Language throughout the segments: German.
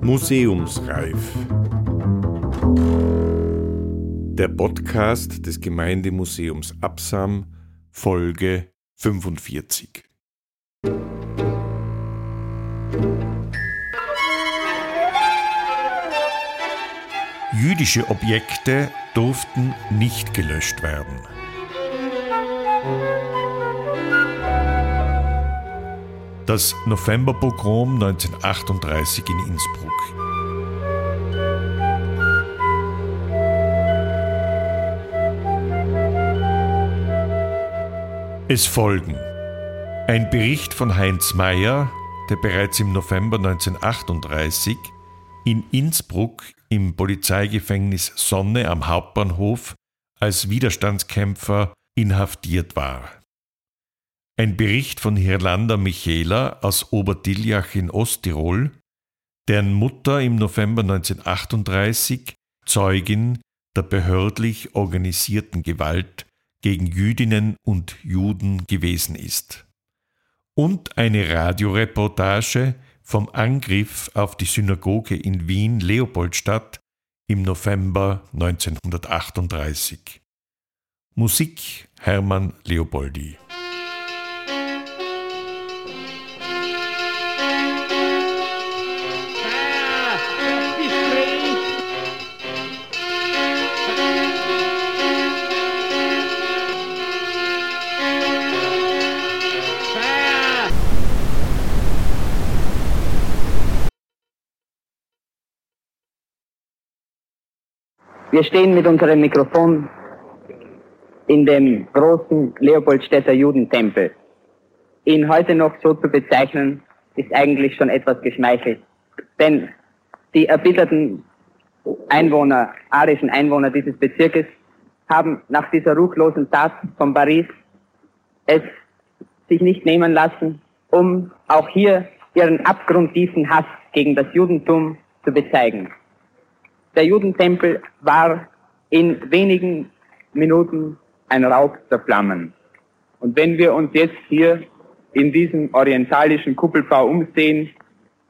Museumsreif. Der Podcast des Gemeindemuseums Absam, Folge 45. Jüdische Objekte durften nicht gelöscht werden. Das Novemberpogrom 1938 in Innsbruck. Es folgen ein Bericht von Heinz Mayer, der bereits im November 1938 in Innsbruck im Polizeigefängnis Sonne am Hauptbahnhof als Widerstandskämpfer inhaftiert war. Ein Bericht von Hirlanda Michela aus Oberdiljach in Osttirol, deren Mutter im November 1938 Zeugin der behördlich organisierten Gewalt gegen Jüdinnen und Juden gewesen ist. Und eine Radioreportage vom Angriff auf die Synagoge in Wien Leopoldstadt im November 1938. Musik Hermann Leopoldi. Wir stehen mit unserem Mikrofon in dem großen Leopoldstädter Judentempel. Ihn heute noch so zu bezeichnen, ist eigentlich schon etwas geschmeichelt. Denn die erbitterten Einwohner, arischen Einwohner dieses Bezirkes, haben nach dieser ruchlosen Tat von Paris es sich nicht nehmen lassen, um auch hier ihren abgrundtiefen Hass gegen das Judentum zu bezeigen der Judentempel war in wenigen Minuten ein Raub der Flammen. Und wenn wir uns jetzt hier in diesem orientalischen Kuppelbau umsehen,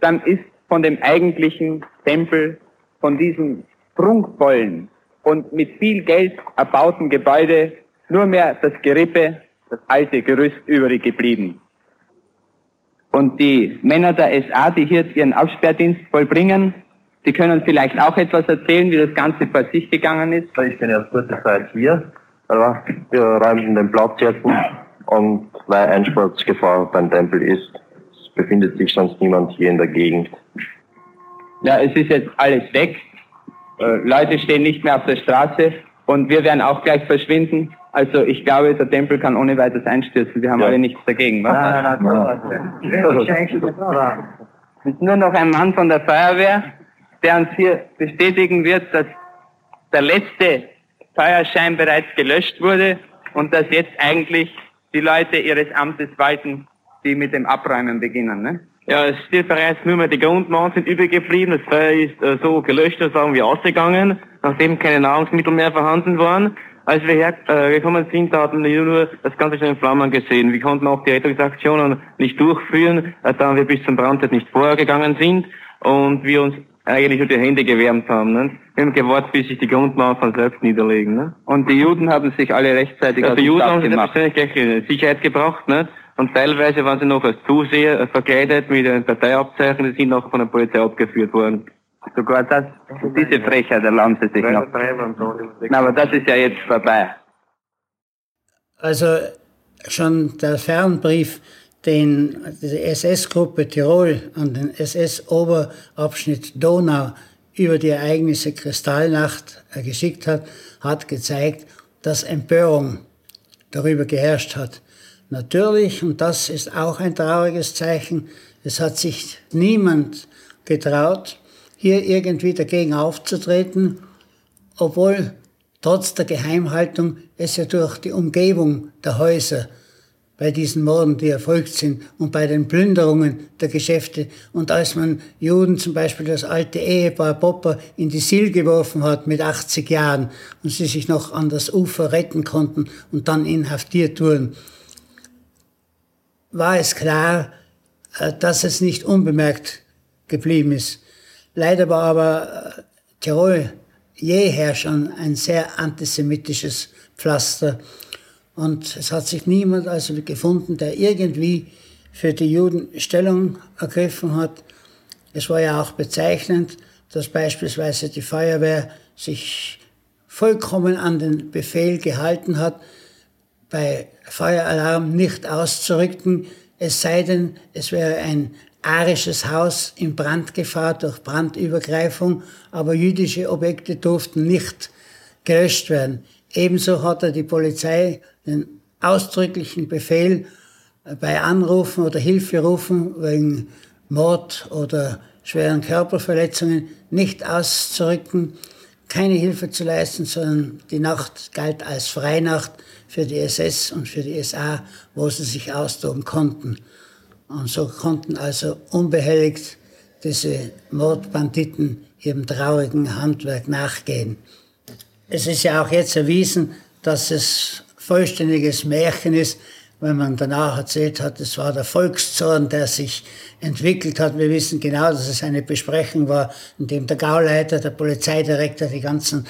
dann ist von dem eigentlichen Tempel, von diesem prunkvollen und mit viel Geld erbauten Gebäude nur mehr das Gerippe, das alte Gerüst übrig geblieben. Und die Männer der SA, die hier ihren Aufsperrdienst vollbringen, Sie können vielleicht auch etwas erzählen, wie das Ganze vor sich gegangen ist. Ich bin erst kurze Zeit hier, aber wir räumen den Platz jetzt und weil Einsturzgefahr beim Tempel ist, befindet sich sonst niemand hier in der Gegend. Ja, es ist jetzt alles weg. Äh, Leute stehen nicht mehr auf der Straße und wir werden auch gleich verschwinden. Also ich glaube, der Tempel kann ohne weiteres einstürzen. Wir haben ja. alle nichts dagegen. Was? Nein, nein, nein. Es ist nur noch ein Mann von der Feuerwehr der uns hier bestätigen wird, dass der letzte Feuerschein bereits gelöscht wurde und dass jetzt eigentlich die Leute ihres Amtes walten, die mit dem Abräumen beginnen. Ne? Ja, es steht bereits nur mehr die Grundmauern sind übrig geblieben. Das Feuer ist äh, so gelöscht, das waren wir ausgegangen, nachdem keine Nahrungsmittel mehr vorhanden waren. Als wir hergekommen äh, sind, hatten wir nur das Ganze schon in Flammen gesehen. Wir konnten auch die Rettungsaktionen nicht durchführen, äh, da wir bis zum Brand nicht vorgegangen sind und wir uns eigentlich nur die Hände gewärmt haben. Ne? Wir haben gewartet, bis sich die Grundmauern von selbst niederlegen. Ne? Und die Juden haben sich alle rechtzeitig ja, Die Juden haben sich wahrscheinlich gleich in Sicherheit gebracht. Ne? Und teilweise waren sie noch als Zuseher äh, verkleidet mit einem Parteiabzeichen, die sind noch von der Polizei abgeführt worden. Sogar das, diese Frechheit erlauben sie sich noch. Na, aber das ist ja jetzt vorbei. Also schon der Fernbrief den die SS-Gruppe Tirol an den SS-Oberabschnitt Donau über die Ereignisse Kristallnacht geschickt hat, hat gezeigt, dass Empörung darüber geherrscht hat. Natürlich, und das ist auch ein trauriges Zeichen, es hat sich niemand getraut, hier irgendwie dagegen aufzutreten, obwohl trotz der Geheimhaltung es ja durch die Umgebung der Häuser bei diesen Morden, die erfolgt sind und bei den Plünderungen der Geschäfte. Und als man Juden, zum Beispiel das alte Ehepaar Popper, in die Sil geworfen hat mit 80 Jahren und sie sich noch an das Ufer retten konnten und dann inhaftiert wurden, war es klar, äh, dass es nicht unbemerkt geblieben ist. Leider war aber äh, Tirol jeher schon ein sehr antisemitisches Pflaster. Und es hat sich niemand also gefunden, der irgendwie für die Juden Stellung ergriffen hat. Es war ja auch bezeichnend, dass beispielsweise die Feuerwehr sich vollkommen an den Befehl gehalten hat, bei Feueralarm nicht auszurücken, es sei denn, es wäre ein arisches Haus in Brandgefahr durch Brandübergreifung, aber jüdische Objekte durften nicht gelöscht werden. Ebenso hat er die Polizei den ausdrücklichen Befehl bei Anrufen oder Hilferufen wegen Mord oder schweren Körperverletzungen nicht auszurücken, keine Hilfe zu leisten, sondern die Nacht galt als Freinacht für die SS und für die SA, wo sie sich austoben konnten. Und so konnten also unbehelligt diese Mordbanditen ihrem traurigen Handwerk nachgehen. Es ist ja auch jetzt erwiesen, dass es vollständiges Märchen ist, wenn man danach erzählt hat, es war der Volkszorn, der sich entwickelt hat. Wir wissen genau, dass es eine Besprechung war, in dem der Gauleiter, der Polizeidirektor, die ganzen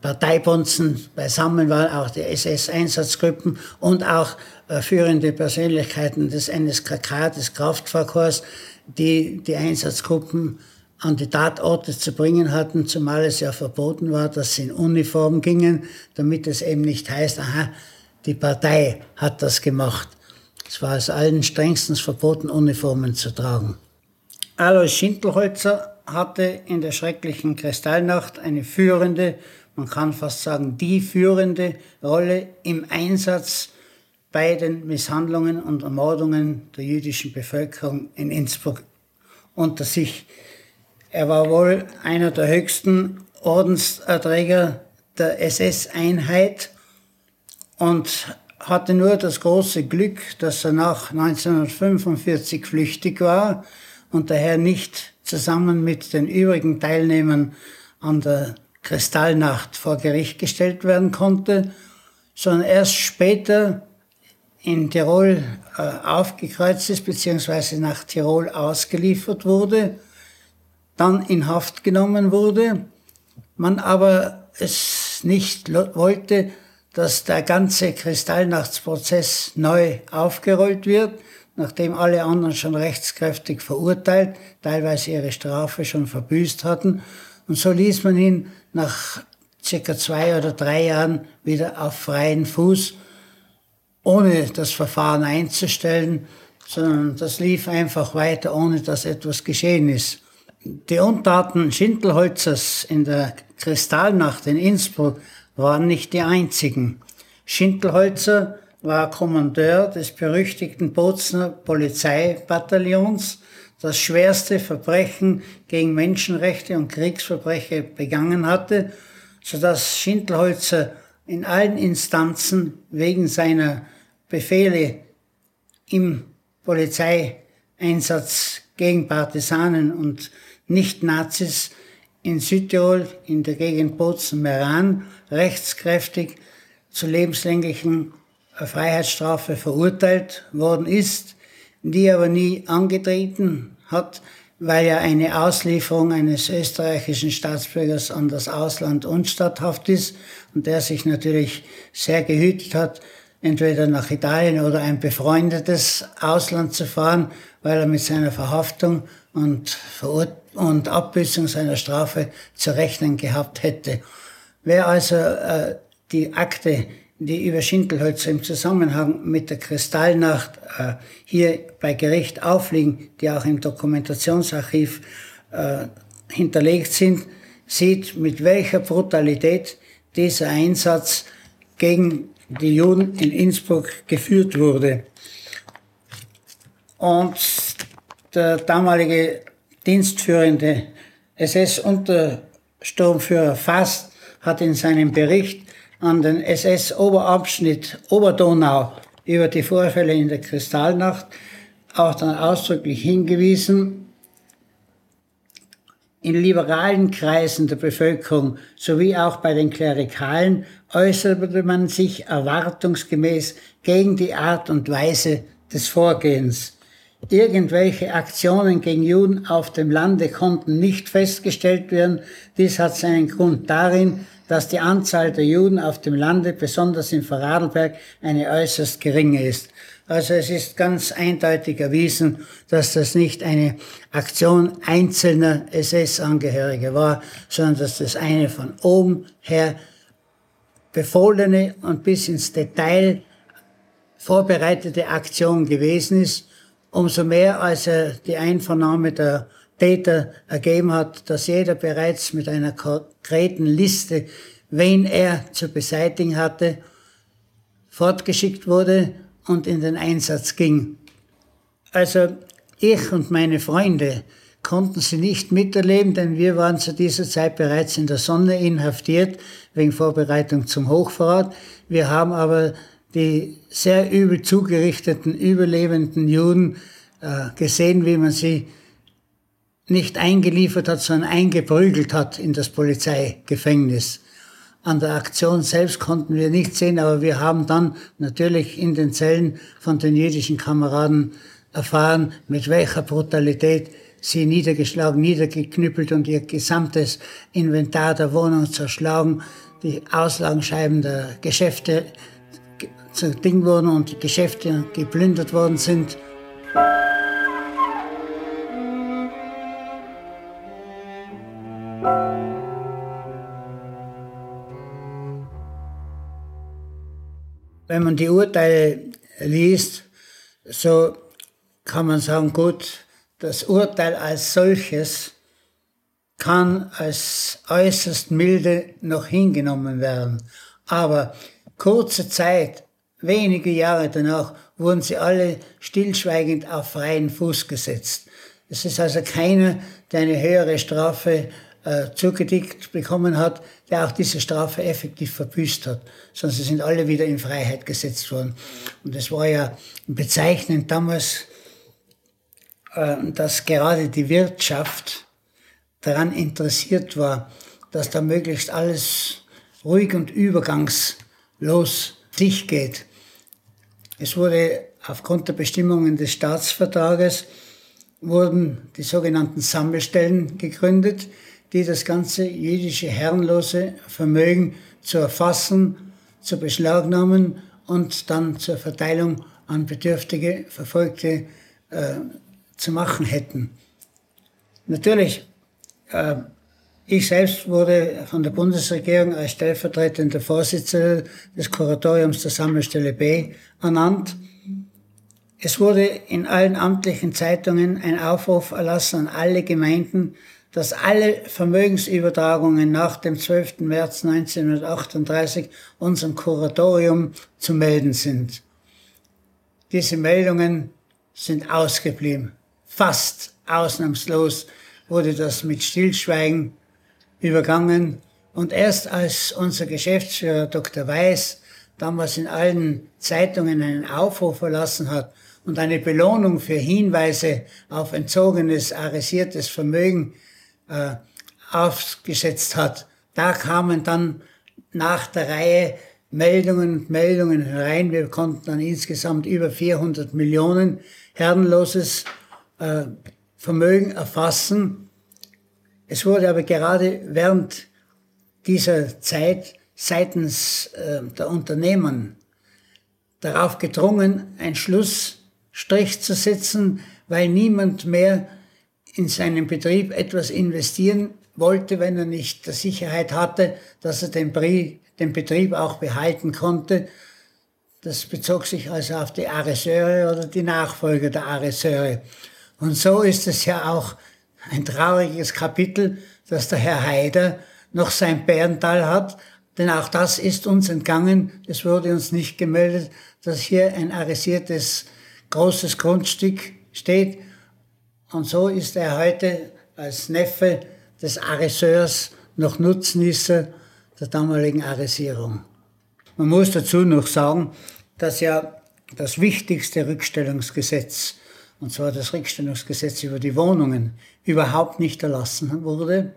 Parteibunzen beisammen waren, auch die SS-Einsatzgruppen und auch äh, führende Persönlichkeiten des NSKK, des Kraftfahrkorps, die die Einsatzgruppen an die Tatorte zu bringen hatten, zumal es ja verboten war, dass sie in Uniform gingen, damit es eben nicht heißt, aha, die Partei hat das gemacht. Es war es allen strengstens verboten, Uniformen zu tragen. Alois Schindelholzer hatte in der schrecklichen Kristallnacht eine führende, man kann fast sagen die führende Rolle im Einsatz bei den Misshandlungen und Ermordungen der jüdischen Bevölkerung in Innsbruck unter sich. Er war wohl einer der höchsten Ordensträger der SS-Einheit und hatte nur das große Glück, dass er nach 1945 flüchtig war und daher nicht zusammen mit den übrigen Teilnehmern an der Kristallnacht vor Gericht gestellt werden konnte, sondern erst später in Tirol äh, aufgekreuzt ist, beziehungsweise nach Tirol ausgeliefert wurde, dann in Haft genommen wurde, man aber es nicht wollte, dass der ganze Kristallnachtsprozess neu aufgerollt wird, nachdem alle anderen schon rechtskräftig verurteilt, teilweise ihre Strafe schon verbüßt hatten. Und so ließ man ihn nach circa zwei oder drei Jahren wieder auf freien Fuß, ohne das Verfahren einzustellen, sondern das lief einfach weiter, ohne dass etwas geschehen ist. Die Untaten Schindelholzers in der Kristallnacht in Innsbruck waren nicht die einzigen. Schindelholzer war Kommandeur des berüchtigten Bozner Polizeibataillons, das schwerste Verbrechen gegen Menschenrechte und Kriegsverbrechen begangen hatte, so dass Schindelholzer in allen Instanzen wegen seiner Befehle im Polizeieinsatz gegen Partisanen und Nicht-Nazis in Südtirol in der Gegend Bozen-Meran rechtskräftig zu lebenslänglichen Freiheitsstrafe verurteilt worden ist, die aber nie angetreten hat, weil ja eine Auslieferung eines österreichischen Staatsbürgers an das Ausland unstatthaft ist und der sich natürlich sehr gehütet hat, entweder nach Italien oder ein befreundetes Ausland zu fahren, weil er mit seiner Verhaftung und, und Abbüßung seiner Strafe zu rechnen gehabt hätte. Wer also äh, die Akte, die über Schinkelholzer im Zusammenhang mit der Kristallnacht äh, hier bei Gericht aufliegen, die auch im Dokumentationsarchiv äh, hinterlegt sind, sieht, mit welcher Brutalität dieser Einsatz gegen die Juden in Innsbruck geführt wurde. Und der damalige dienstführende SS-Untersturmführer Fast hat in seinem Bericht an den SS-Oberabschnitt Oberdonau über die Vorfälle in der Kristallnacht auch dann ausdrücklich hingewiesen, in liberalen Kreisen der Bevölkerung sowie auch bei den Klerikalen äußerte man sich erwartungsgemäß gegen die Art und Weise des Vorgehens. Irgendwelche Aktionen gegen Juden auf dem Lande konnten nicht festgestellt werden. Dies hat seinen Grund darin, dass die Anzahl der Juden auf dem Lande, besonders in Vorarlberg, eine äußerst geringe ist. Also es ist ganz eindeutig erwiesen, dass das nicht eine Aktion einzelner SS-Angehörige war, sondern dass das eine von oben her befohlene und bis ins Detail vorbereitete Aktion gewesen ist. Umso mehr, als er die Einvernahme der Täter ergeben hat, dass jeder bereits mit einer konkreten Liste, wen er zu beseitigen hatte, fortgeschickt wurde und in den Einsatz ging. Also ich und meine Freunde konnten sie nicht miterleben, denn wir waren zu dieser Zeit bereits in der Sonne inhaftiert wegen Vorbereitung zum Hochverrat. Wir haben aber die sehr übel zugerichteten, überlebenden Juden äh, gesehen, wie man sie nicht eingeliefert hat, sondern eingeprügelt hat in das Polizeigefängnis. An der Aktion selbst konnten wir nicht sehen, aber wir haben dann natürlich in den Zellen von den jüdischen Kameraden erfahren, mit welcher Brutalität sie niedergeschlagen, niedergeknüppelt und ihr gesamtes Inventar der Wohnung zerschlagen, die Auslagenscheiben der Geschäfte zu Ding wurden und die Geschäfte geplündert worden sind. Wenn man die Urteile liest, so kann man sagen, gut, das Urteil als solches kann als äußerst milde noch hingenommen werden. Aber kurze Zeit, wenige Jahre danach, wurden sie alle stillschweigend auf freien Fuß gesetzt. Es ist also keiner, der eine höhere Strafe äh, zugedickt bekommen hat, der auch diese Strafe effektiv verbüßt hat, sondern sie sind alle wieder in Freiheit gesetzt worden. Und es war ja bezeichnend damals, äh, dass gerade die Wirtschaft daran interessiert war, dass da möglichst alles ruhig und übergangslos sich geht. Es wurde aufgrund der Bestimmungen des Staatsvertrages wurden die sogenannten Sammelstellen gegründet, die das ganze jüdische herrenlose Vermögen zu erfassen, zu beschlagnahmen und dann zur Verteilung an bedürftige, Verfolgte äh, zu machen hätten. Natürlich, äh, ich selbst wurde von der Bundesregierung als stellvertretender Vorsitzender des Kuratoriums der Sammelstelle B ernannt. Es wurde in allen amtlichen Zeitungen ein Aufruf erlassen an alle Gemeinden, dass alle Vermögensübertragungen nach dem 12. März 1938 unserem Kuratorium zu melden sind. Diese Meldungen sind ausgeblieben. Fast ausnahmslos wurde das mit Stillschweigen übergangen. Und erst als unser Geschäftsführer Dr. Weiß damals in allen Zeitungen einen Aufruf verlassen hat und eine Belohnung für Hinweise auf entzogenes, arresiertes Vermögen äh, aufgesetzt hat. Da kamen dann nach der Reihe Meldungen und Meldungen herein. Wir konnten dann insgesamt über 400 Millionen herrenloses äh, Vermögen erfassen. Es wurde aber gerade während dieser Zeit seitens äh, der Unternehmen darauf gedrungen, einen Schlussstrich zu setzen, weil niemand mehr in seinen Betrieb etwas investieren wollte, wenn er nicht die Sicherheit hatte, dass er den, den Betrieb auch behalten konnte. Das bezog sich also auf die Areseure oder die Nachfolger der Areseure. Und so ist es ja auch ein trauriges Kapitel, dass der Herr Haider noch sein Bärental hat, denn auch das ist uns entgangen. Es wurde uns nicht gemeldet, dass hier ein arisiertes großes Grundstück steht und so ist er heute als Neffe des Ariseurs noch Nutznießer der damaligen Arisierung. Man muss dazu noch sagen, dass ja das wichtigste Rückstellungsgesetz, und zwar das Rückstellungsgesetz über die Wohnungen, überhaupt nicht erlassen wurde.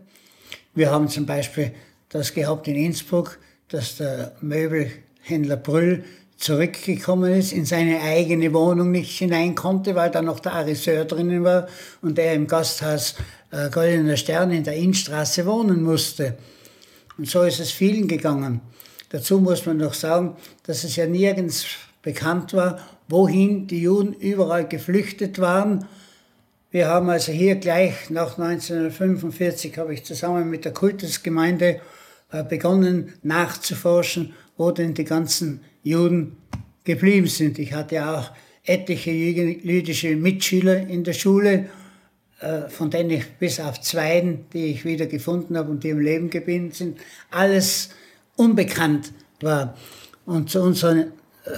Wir haben zum Beispiel das gehabt in Innsbruck, dass der Möbelhändler Brüll zurückgekommen ist, in seine eigene Wohnung nicht hinein konnte, weil da noch der Ariseur drinnen war und er im Gasthaus äh, Goldener Stern in der Innstraße wohnen musste. Und so ist es vielen gegangen. Dazu muss man noch sagen, dass es ja nirgends bekannt war, wohin die Juden überall geflüchtet waren. Wir haben also hier gleich nach 1945 habe ich zusammen mit der Kultusgemeinde äh, begonnen nachzuforschen, wo denn die ganzen Juden geblieben sind. Ich hatte auch etliche jüdische Mitschüler in der Schule, äh, von denen ich bis auf zwei, die ich wieder gefunden habe und die im Leben geblieben sind, alles unbekannt war. Und zu unserem äh,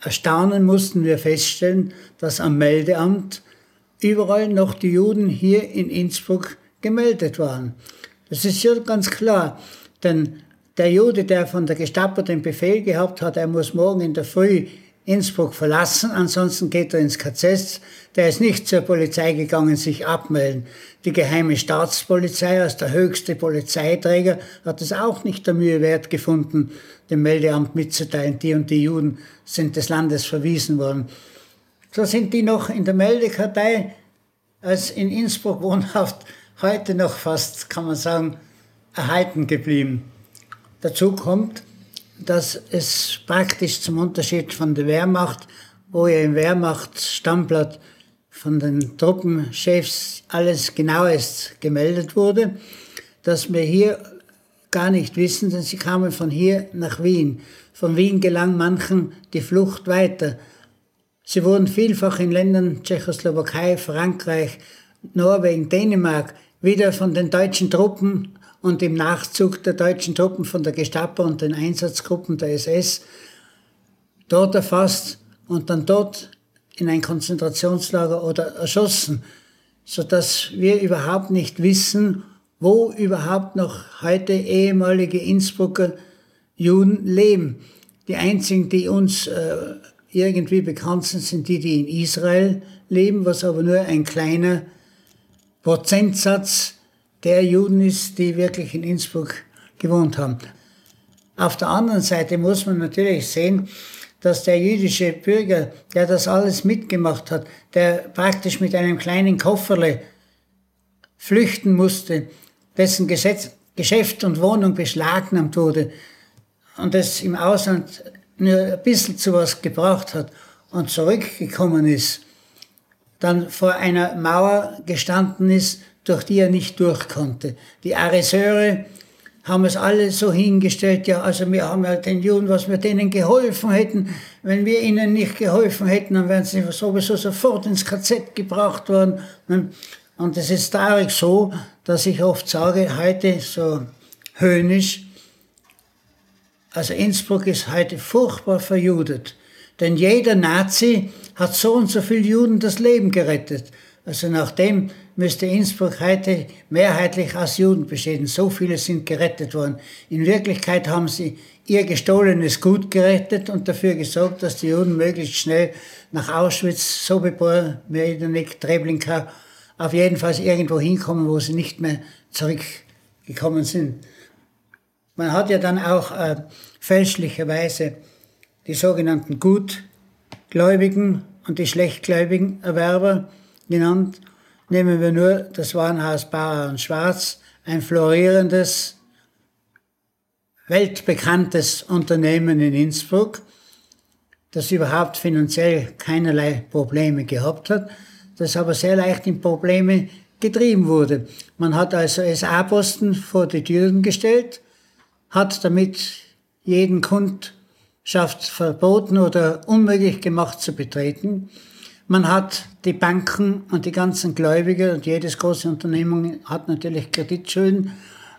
Erstaunen mussten wir feststellen, dass am Meldeamt überall noch die Juden hier in Innsbruck gemeldet waren. Das ist ja ganz klar, denn der Jude, der von der Gestapo den Befehl gehabt hat, er muss morgen in der Früh Innsbruck verlassen, ansonsten geht er ins KZ, der ist nicht zur Polizei gegangen, sich abmelden. Die geheime Staatspolizei als der höchste Polizeiträger hat es auch nicht der Mühe wert gefunden, dem Meldeamt mitzuteilen, die und die Juden sind des Landes verwiesen worden. So sind die noch in der Meldekartei als in Innsbruck wohnhaft heute noch fast, kann man sagen, erhalten geblieben. Dazu kommt, dass es praktisch zum Unterschied von der Wehrmacht, wo ja im Wehrmacht-Stammblatt von den Truppenchefs alles genauest gemeldet wurde, dass wir hier gar nicht wissen, denn sie kamen von hier nach Wien. Von Wien gelang manchen die Flucht weiter. Sie wurden vielfach in Ländern Tschechoslowakei, Frankreich, Norwegen, Dänemark wieder von den deutschen Truppen und im Nachzug der deutschen Truppen von der Gestapo und den Einsatzgruppen der SS dort erfasst und dann dort in ein Konzentrationslager oder erschossen, so dass wir überhaupt nicht wissen, wo überhaupt noch heute ehemalige Innsbrucker Juden leben. Die einzigen, die uns äh, irgendwie bekannt sind, sind die, die in Israel leben, was aber nur ein kleiner Prozentsatz der Juden ist, die wirklich in Innsbruck gewohnt haben. Auf der anderen Seite muss man natürlich sehen, dass der jüdische Bürger, der das alles mitgemacht hat, der praktisch mit einem kleinen Kofferle flüchten musste, dessen Gesetz, Geschäft und Wohnung beschlagnahmt wurde und es im Ausland nur ein bisschen zu was gebracht hat und zurückgekommen ist, dann vor einer Mauer gestanden ist, durch die er nicht durch konnte. Die Ariseure haben es alle so hingestellt, ja, also wir haben ja den Juden, was wir denen geholfen hätten. Wenn wir ihnen nicht geholfen hätten, dann wären sie sowieso sofort ins KZ gebracht worden. Und es ist traurig so, dass ich oft sage, heute so höhnisch, also Innsbruck ist heute furchtbar verjudet. Denn jeder Nazi hat so und so viele Juden das Leben gerettet. Also nachdem müsste Innsbruck heute mehrheitlich aus Juden bestehen. So viele sind gerettet worden. In Wirklichkeit haben sie ihr gestohlenes Gut gerettet und dafür gesorgt, dass die Juden möglichst schnell nach Auschwitz, Sobibor, Mejdanek, Treblinka, auf jeden Fall irgendwo hinkommen, wo sie nicht mehr zurückgekommen sind. Man hat ja dann auch äh, fälschlicherweise die sogenannten Gutgläubigen und die schlechtgläubigen Erwerber genannt. Nehmen wir nur das Warenhaus Bauer und Schwarz, ein florierendes, weltbekanntes Unternehmen in Innsbruck, das überhaupt finanziell keinerlei Probleme gehabt hat, das aber sehr leicht in Probleme getrieben wurde. Man hat also SA-Posten vor die Türen gestellt, hat damit jeden Kundschaft verboten oder unmöglich gemacht zu betreten. Man hat die Banken und die ganzen Gläubiger und jedes große Unternehmen hat natürlich Kreditschulden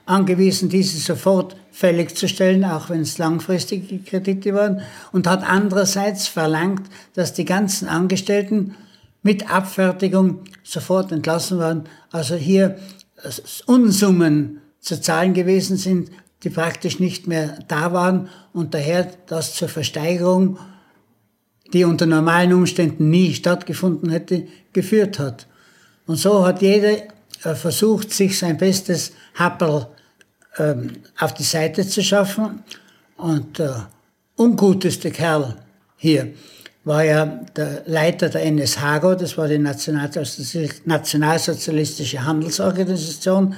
angewiesen, diese sofort fällig zu stellen, auch wenn es langfristige Kredite waren, und hat andererseits verlangt, dass die ganzen Angestellten mit Abfertigung sofort entlassen werden. Also hier Unsummen zu zahlen gewesen sind, die praktisch nicht mehr da waren und daher das zur Versteigerung die unter normalen Umständen nie stattgefunden hätte, geführt hat. Und so hat jeder äh, versucht, sich sein bestes Happel ähm, auf die Seite zu schaffen. Und der unguteste Kerl hier war ja der Leiter der NSHAGO, das war die nationalsozialistische Handelsorganisation,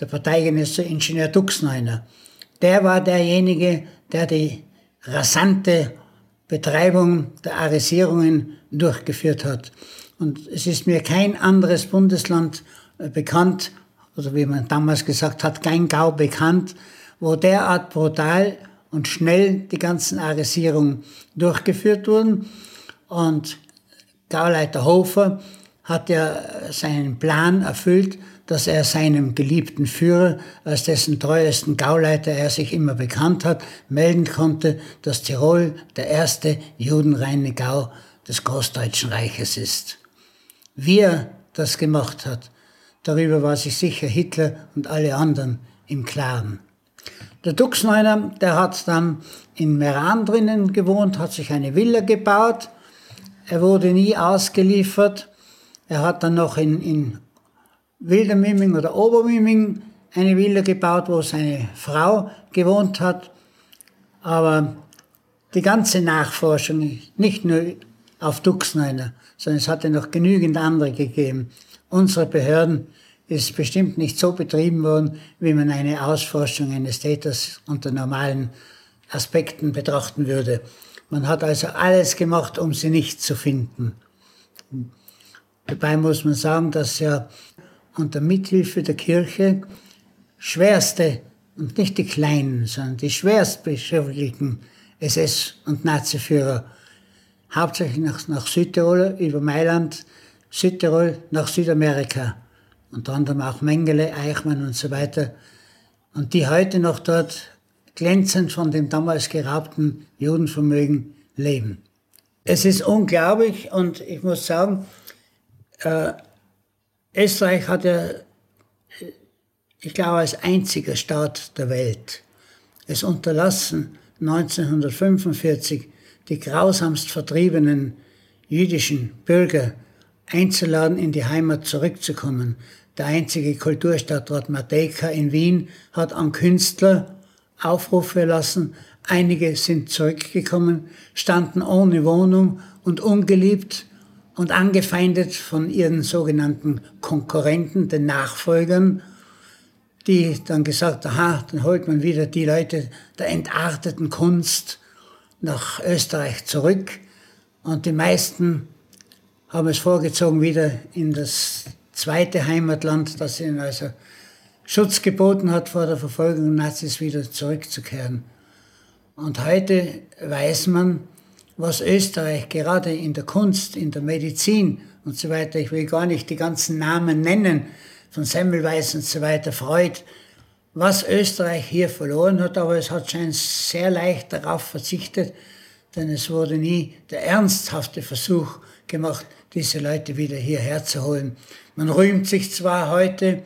der Parteigenosse Ingenieur Duxneuner. Der war derjenige, der die rasante Betreibung der Arisierungen durchgeführt hat. Und es ist mir kein anderes Bundesland äh, bekannt, oder wie man damals gesagt hat, kein Gau bekannt, wo derart brutal und schnell die ganzen Arisierungen durchgeführt wurden. Und Gauleiter Hofer hat ja seinen Plan erfüllt, dass er seinem geliebten Führer, als dessen treuesten Gauleiter er sich immer bekannt hat, melden konnte, dass Tirol der erste judenreine Gau des Großdeutschen Reiches ist. Wie er das gemacht hat, darüber war sich sicher Hitler und alle anderen im Klaren. Der Duxneuner, der hat dann in Meran drinnen gewohnt, hat sich eine Villa gebaut. Er wurde nie ausgeliefert. Er hat dann noch in, in Wildermiming oder Obermiming eine Villa gebaut, wo seine Frau gewohnt hat. Aber die ganze Nachforschung, nicht nur auf Duxneuner, sondern es hatte noch genügend andere gegeben. Unsere Behörden ist bestimmt nicht so betrieben worden, wie man eine Ausforschung eines Täters unter normalen Aspekten betrachten würde. Man hat also alles gemacht, um sie nicht zu finden. Dabei muss man sagen, dass ja unter Mithilfe der Kirche schwerste und nicht die kleinen, sondern die schwerst beschäftigten SS- und Naziführer hauptsächlich nach, nach Südtirol, über Mailand, Südtirol nach Südamerika unter anderem auch Mengele, Eichmann und so weiter, und die heute noch dort glänzend von dem damals geraubten Judenvermögen leben. Es ist unglaublich und ich muss sagen, äh, Österreich hat ja, ich glaube, als einziger Staat der Welt es unterlassen, 1945 die grausamst vertriebenen jüdischen Bürger einzuladen, in die Heimat zurückzukommen. Der einzige Kulturstadtrat Matejka in Wien hat an Künstler Aufrufe lassen. Einige sind zurückgekommen, standen ohne Wohnung und ungeliebt und angefeindet von ihren sogenannten Konkurrenten, den Nachfolgern, die dann gesagt, aha, dann holt man wieder die Leute der entarteten Kunst nach Österreich zurück. Und die meisten haben es vorgezogen, wieder in das zweite Heimatland, das ihnen also Schutz geboten hat vor der Verfolgung Nazis, wieder zurückzukehren. Und heute weiß man, was Österreich gerade in der Kunst, in der Medizin und so weiter, ich will gar nicht die ganzen Namen nennen, von Semmelweis und so weiter, Freud, was Österreich hier verloren hat, aber es hat scheinbar sehr leicht darauf verzichtet, denn es wurde nie der ernsthafte Versuch gemacht, diese Leute wieder hierher zu holen. Man rühmt sich zwar heute,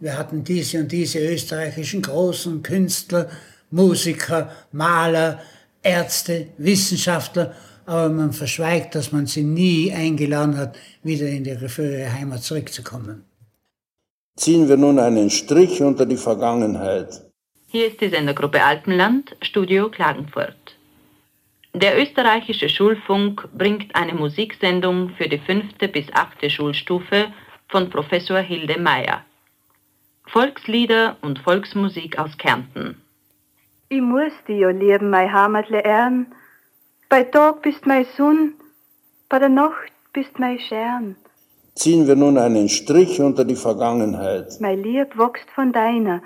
wir hatten diese und diese österreichischen großen Künstler, Musiker, Maler, Ärzte, Wissenschaftler, aber man verschweigt, dass man sie nie eingeladen hat, wieder in ihre frühere Heimat zurückzukommen. Ziehen wir nun einen Strich unter die Vergangenheit. Hier ist die Sendergruppe Alpenland, Studio Klagenfurt. Der österreichische Schulfunk bringt eine Musiksendung für die fünfte bis achte Schulstufe von Professor Hilde Meyer. Volkslieder und Volksmusik aus Kärnten. Ich muss dich ja lieben, mein Heimatle Ehren. Bei Tag bist mein Sonn, bei der Nacht bist mein Stern. Ziehen wir nun einen Strich unter die Vergangenheit. Mein Lieb wächst von deiner.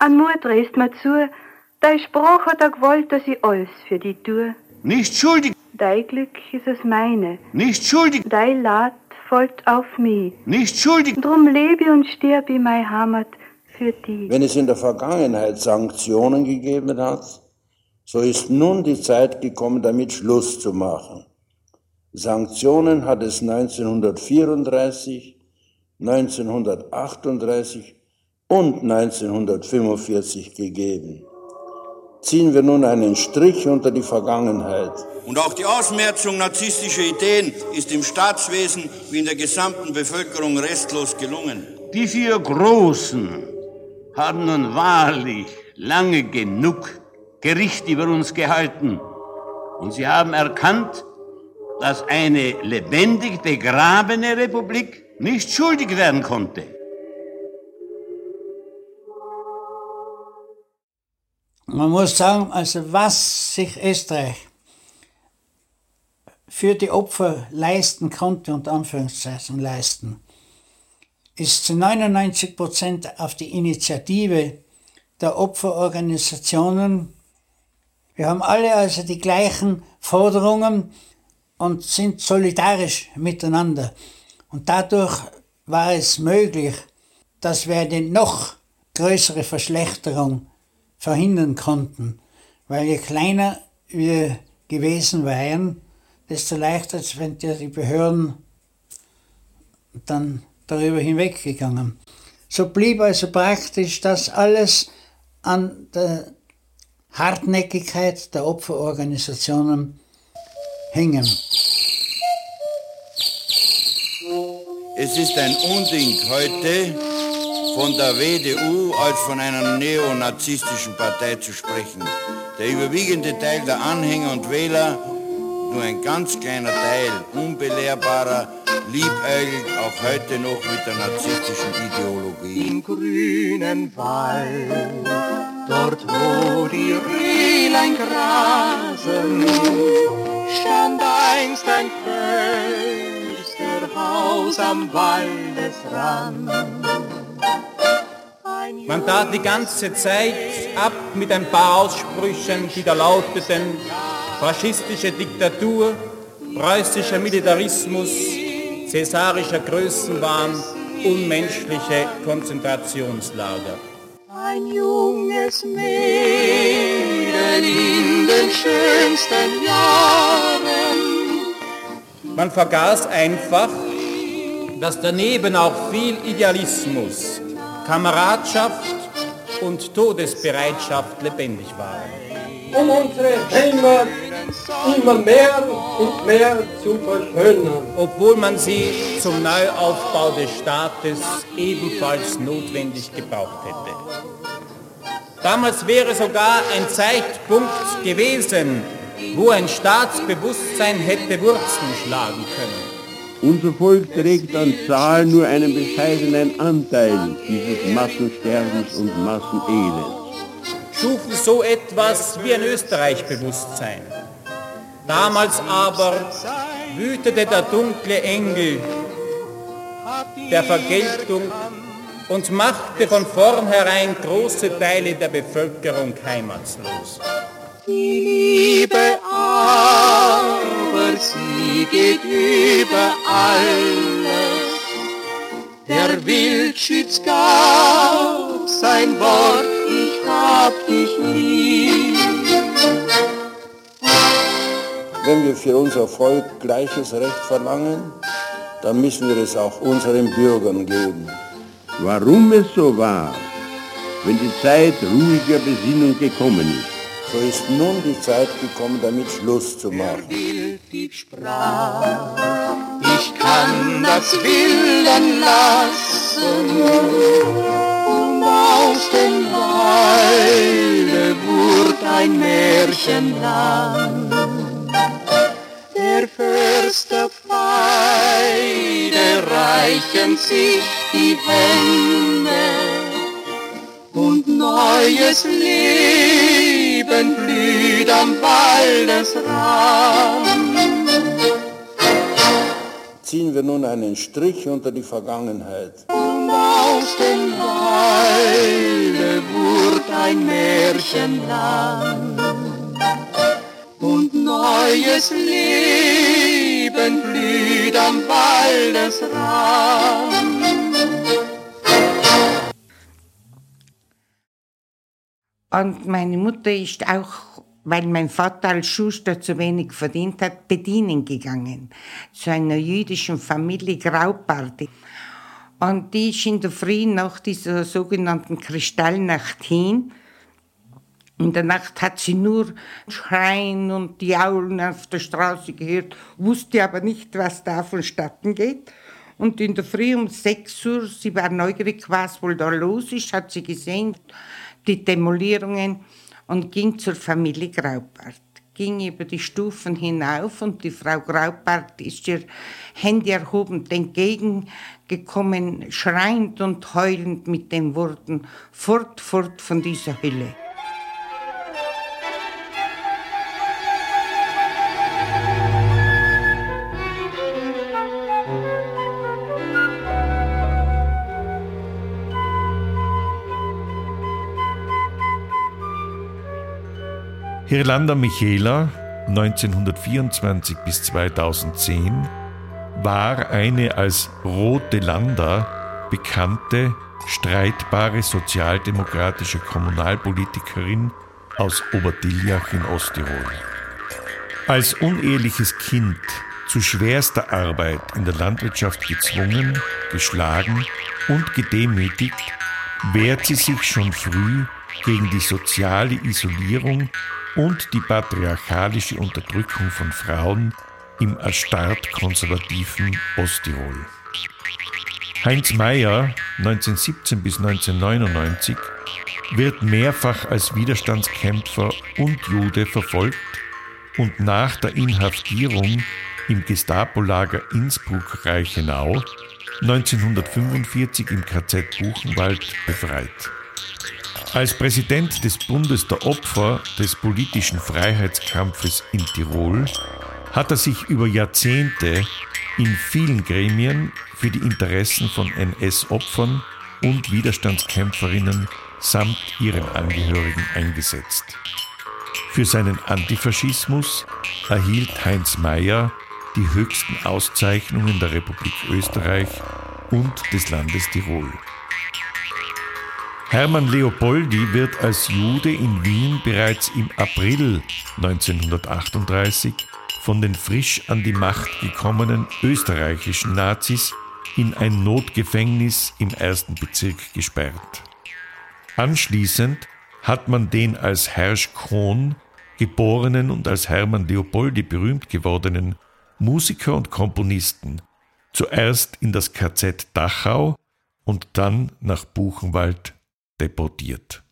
An Mut drehst mir zu, dein Spruch hat er gewollt, dass ich alles für dich tue. Nicht schuldig. Dein Glück ist es meine. Nicht schuldig. Dein Leid folgt auf mich. Nicht schuldig. Drum lebe und sterbe in meine Heimat für dich. Wenn es in der Vergangenheit Sanktionen gegeben hat, so ist nun die Zeit gekommen, damit Schluss zu machen. Sanktionen hat es 1934, 1938 und 1945 gegeben ziehen wir nun einen Strich unter die Vergangenheit. Und auch die Ausmerzung narzisstischer Ideen ist im Staatswesen wie in der gesamten Bevölkerung restlos gelungen. Die vier Großen haben nun wahrlich lange genug Gericht über uns gehalten. Und sie haben erkannt, dass eine lebendig begrabene Republik nicht schuldig werden konnte. Man muss sagen, also was sich Österreich für die Opfer leisten konnte, unter Anführungszeichen leisten, ist zu 99 Prozent auf die Initiative der Opferorganisationen. Wir haben alle also die gleichen Forderungen und sind solidarisch miteinander. Und dadurch war es möglich, dass wir eine noch größere Verschlechterung verhindern konnten. Weil je kleiner wir gewesen wären, desto leichter, wenn die Behörden dann darüber hinweggegangen. So blieb also praktisch das alles an der Hartnäckigkeit der Opferorganisationen hängen. Es ist ein Unding heute von der WDU als von einer neonazistischen Partei zu sprechen. Der überwiegende Teil der Anhänger und Wähler, nur ein ganz kleiner Teil unbelehrbarer, liebäugelt auch heute noch mit der narzisstischen Ideologie. Im grünen Wald, dort wo die Rehlein grasen, stand einst ein Försterhaus am Waldesrand. Man tat die ganze Zeit ab mit ein paar Aussprüchen, die da lauteten, faschistische Diktatur, preußischer Militarismus, cäsarischer Größenwahn, unmenschliche Konzentrationslager. Ein junges Mädel in den schönsten Jahren. Man vergaß einfach, dass daneben auch viel Idealismus, Kameradschaft und Todesbereitschaft lebendig waren. Um unsere Heimat immer mehr und mehr zu verschönern. Obwohl man sie zum Neuaufbau des Staates ebenfalls notwendig gebraucht hätte. Damals wäre sogar ein Zeitpunkt gewesen, wo ein Staatsbewusstsein hätte Wurzeln schlagen können. Unser Volk trägt an Zahl nur einen bescheidenen Anteil dieses Massensterbens und Massenelends. Schufen so etwas wie ein Österreich-Bewusstsein. Damals aber wütete der dunkle Engel der Vergeltung und machte von vornherein große Teile der Bevölkerung heimatslos. Die Liebe aber, sie geht über alles. Der Wildschütz gab sein Wort, ich hab dich lieb. Wenn wir für unser Volk gleiches Recht verlangen, dann müssen wir es auch unseren Bürgern geben. Warum es so war, wenn die Zeit ruhiger Besinnung gekommen ist, so ist nun die Zeit gekommen, damit Schluss zu machen. Ich kann das Willen lassen und aus dem Walde wurde ein Märchenland. Der Förster beide reichen sich die Hände neues Leben blüht am Waldesrand. Ziehen wir nun einen Strich unter die Vergangenheit. Und aus dem Walde wurde ein Märchenland. Und neues Leben blüht am Waldesrand. Und meine Mutter ist auch, weil mein Vater als Schuster zu wenig verdient hat, bedienen gegangen. Zu einer jüdischen Familie Grauparty. Und die ist in der Früh nach dieser sogenannten Kristallnacht hin. In der Nacht hat sie nur Schreien und Jaulen auf der Straße gehört, wusste aber nicht, was da vonstatten geht. Und in der Früh um 6 Uhr, sie war neugierig, was wohl da los ist, hat sie gesehen, die Demolierungen und ging zur Familie Graupart. ging über die Stufen hinauf und die Frau Graubart ist ihr Handy erhobend entgegengekommen, schreiend und heulend mit den Worten, fort, fort von dieser Hölle. Hirlanda Michela, 1924 bis 2010, war eine als Rote Landa bekannte, streitbare sozialdemokratische Kommunalpolitikerin aus Oberdiljach in Osttirol. Als uneheliches Kind zu schwerster Arbeit in der Landwirtschaft gezwungen, geschlagen und gedemütigt, wehrt sie sich schon früh gegen die soziale Isolierung und die patriarchalische Unterdrückung von Frauen im erstarrt konservativen Osttirol. Heinz Mayer, 1917 bis 1999, wird mehrfach als Widerstandskämpfer und Jude verfolgt und nach der Inhaftierung im Gestapo-Lager Innsbruck-Reichenau 1945 im KZ Buchenwald befreit. Als Präsident des Bundes der Opfer des politischen Freiheitskampfes in Tirol hat er sich über Jahrzehnte in vielen Gremien für die Interessen von NS-Opfern und Widerstandskämpferinnen samt ihren Angehörigen eingesetzt. Für seinen Antifaschismus erhielt Heinz Mayer die höchsten Auszeichnungen der Republik Österreich und des Landes Tirol. Hermann Leopoldi wird als Jude in Wien bereits im April 1938 von den frisch an die Macht gekommenen österreichischen Nazis in ein Notgefängnis im ersten Bezirk gesperrt. Anschließend hat man den als Hersch Krohn geborenen und als Hermann Leopoldi berühmt gewordenen Musiker und Komponisten zuerst in das KZ Dachau und dann nach Buchenwald deportiert.